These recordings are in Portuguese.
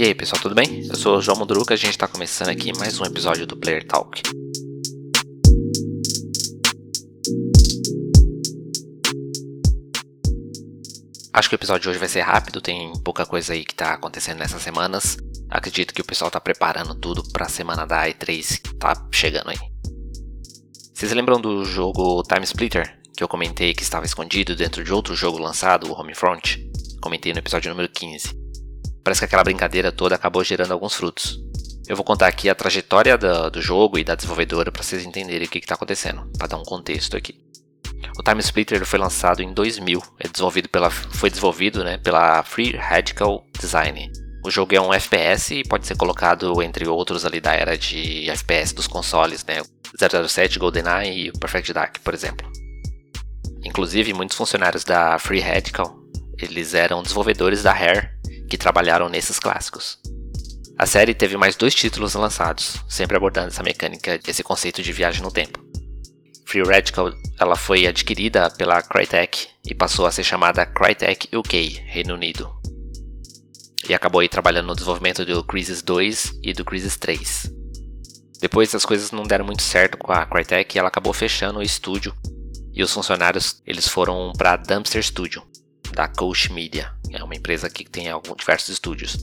E aí pessoal, tudo bem? Eu sou o João Mudruca, a gente está começando aqui mais um episódio do Player Talk. Acho que o episódio de hoje vai ser rápido, tem pouca coisa aí que está acontecendo nessas semanas. Acredito que o pessoal está preparando tudo para a semana da E3 que tá chegando aí. Vocês lembram do jogo Time Splitter? Que eu comentei que estava escondido dentro de outro jogo lançado, o Homefront? Comentei no episódio número 15. Parece que aquela brincadeira toda acabou gerando alguns frutos. Eu vou contar aqui a trajetória do, do jogo e da desenvolvedora para vocês entenderem o que está acontecendo, para dar um contexto aqui. O Time Splitter foi lançado em 2000, é desenvolvido pela, foi desenvolvido né, pela Free Radical Design. O jogo é um FPS e pode ser colocado entre outros ali da era de FPS dos consoles, né, 007, GoldenEye e Perfect Dark, por exemplo. Inclusive, muitos funcionários da Free Radical, eles eram desenvolvedores da Rare que trabalharam nesses clássicos. A série teve mais dois títulos lançados, sempre abordando essa mecânica, esse conceito de viagem no tempo. Free Radical ela foi adquirida pela Crytek e passou a ser chamada Crytek UK, Reino Unido. E acabou aí trabalhando no desenvolvimento do Crisis 2 e do Crisis 3. Depois as coisas não deram muito certo com a Crytek e ela acabou fechando o estúdio e os funcionários eles foram para Dumpster Studio, da Coach Media. É uma empresa que tem alguns diversos estúdios.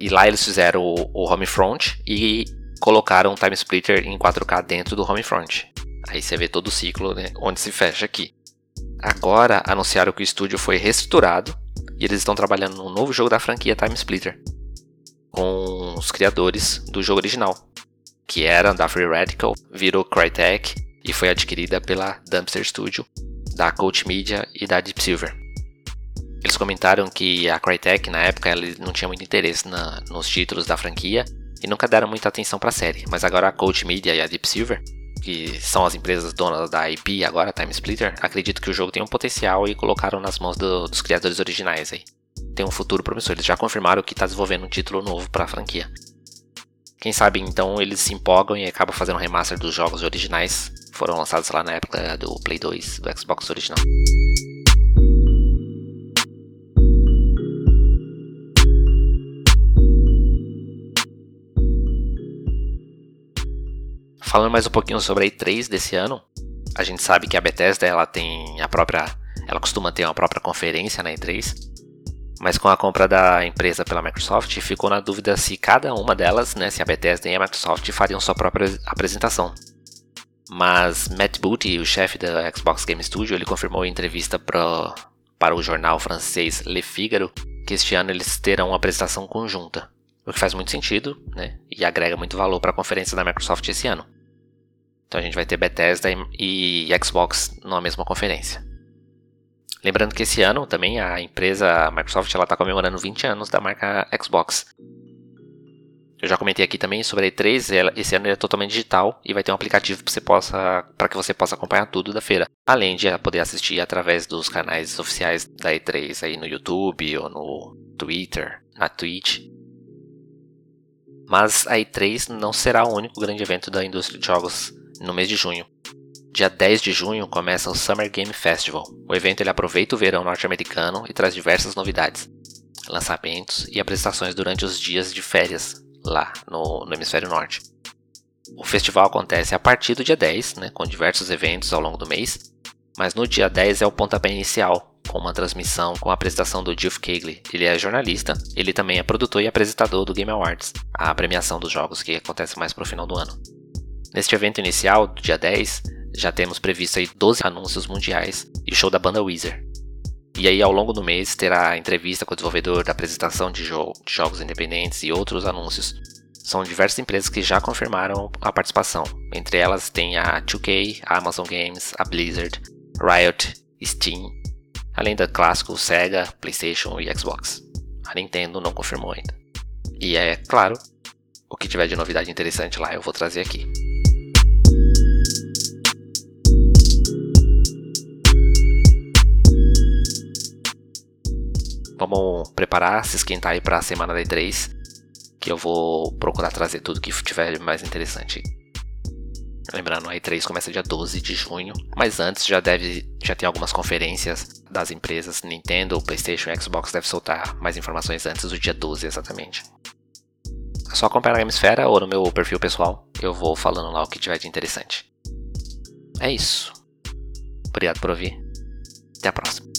E lá eles fizeram o, o Homefront e colocaram o Time Splitter em 4K dentro do Homefront. Aí você vê todo o ciclo né, onde se fecha aqui. Agora anunciaram que o estúdio foi reestruturado e eles estão trabalhando num novo jogo da franquia Time Splitter com os criadores do jogo original, que era da Free Radical, virou Crytek e foi adquirida pela Dumpster Studio, da Coach Media e da Deep Silver. Eles comentaram que a Crytek na época ela não tinha muito interesse na, nos títulos da franquia e nunca deram muita atenção para a série, mas agora a Coach Media e a Deep Silver, que são as empresas donas da IP agora, Time Splitter, acredito que o jogo tem um potencial e colocaram nas mãos do, dos criadores originais aí. Tem um futuro promissor, eles já confirmaram que está desenvolvendo um título novo para a franquia. Quem sabe então eles se empolgam e acabam fazendo um remaster dos jogos originais, foram lançados lá na época do Play 2, do Xbox original. Falando mais um pouquinho sobre a E3 desse ano, a gente sabe que a Bethesda ela tem a própria, ela costuma ter uma própria conferência na E3, mas com a compra da empresa pela Microsoft ficou na dúvida se cada uma delas, né, se a Bethesda e a Microsoft fariam sua própria apresentação. Mas Matt Booty, o chefe da Xbox Game Studio, ele confirmou em entrevista pro, para o jornal francês Le Figaro que este ano eles terão uma apresentação conjunta, o que faz muito sentido, né, e agrega muito valor para a conferência da Microsoft esse ano. Então a gente vai ter Bethesda e, Xbox na mesma conferência. Lembrando que esse ano também a empresa Microsoft está comemorando 20 anos da marca Xbox. Eu já comentei aqui também sobre a E3, esse ano é totalmente digital e vai ter um aplicativo para que você possa acompanhar tudo da feira. Além de poder assistir através dos canais oficiais da E3 aí no YouTube ou no Twitter, na Twitch. Mas a E3 não será o único grande evento da indústria de jogos no mês de junho. Dia 10 de junho começa o Summer Game Festival. O evento ele aproveita o verão norte-americano e traz diversas novidades, lançamentos e apresentações durante os dias de férias lá no, no hemisfério norte. O festival acontece a partir do dia 10, né, com diversos eventos ao longo do mês, mas no dia 10 é o pontapé inicial, com uma transmissão com a apresentação do Geoff Keighley. Ele é jornalista, ele também é produtor e apresentador do Game Awards, a premiação dos jogos que acontece mais para o final do ano. Neste evento inicial, do dia 10, já temos previsto aí 12 anúncios mundiais e o show da banda Weezer. E aí, ao longo do mês, terá entrevista com o desenvolvedor da apresentação de, jo de jogos independentes e outros anúncios. São diversas empresas que já confirmaram a participação. Entre elas tem a 2K, a Amazon Games, a Blizzard, Riot, Steam, além da clássico Sega, PlayStation e Xbox. A Nintendo não confirmou ainda. E é claro, o que tiver de novidade interessante lá eu vou trazer aqui. Vamos preparar, se esquentar aí para a semana da E3, que eu vou procurar trazer tudo que tiver mais interessante. Lembrando, a E3 começa dia 12 de junho, mas antes já deve já tem algumas conferências das empresas Nintendo, PlayStation e Xbox deve soltar mais informações antes do dia 12 exatamente. É só acompanhar a Gamesfera ou no meu perfil pessoal. Eu vou falando lá o que tiver de interessante. É isso. Obrigado por ouvir. Até a próxima.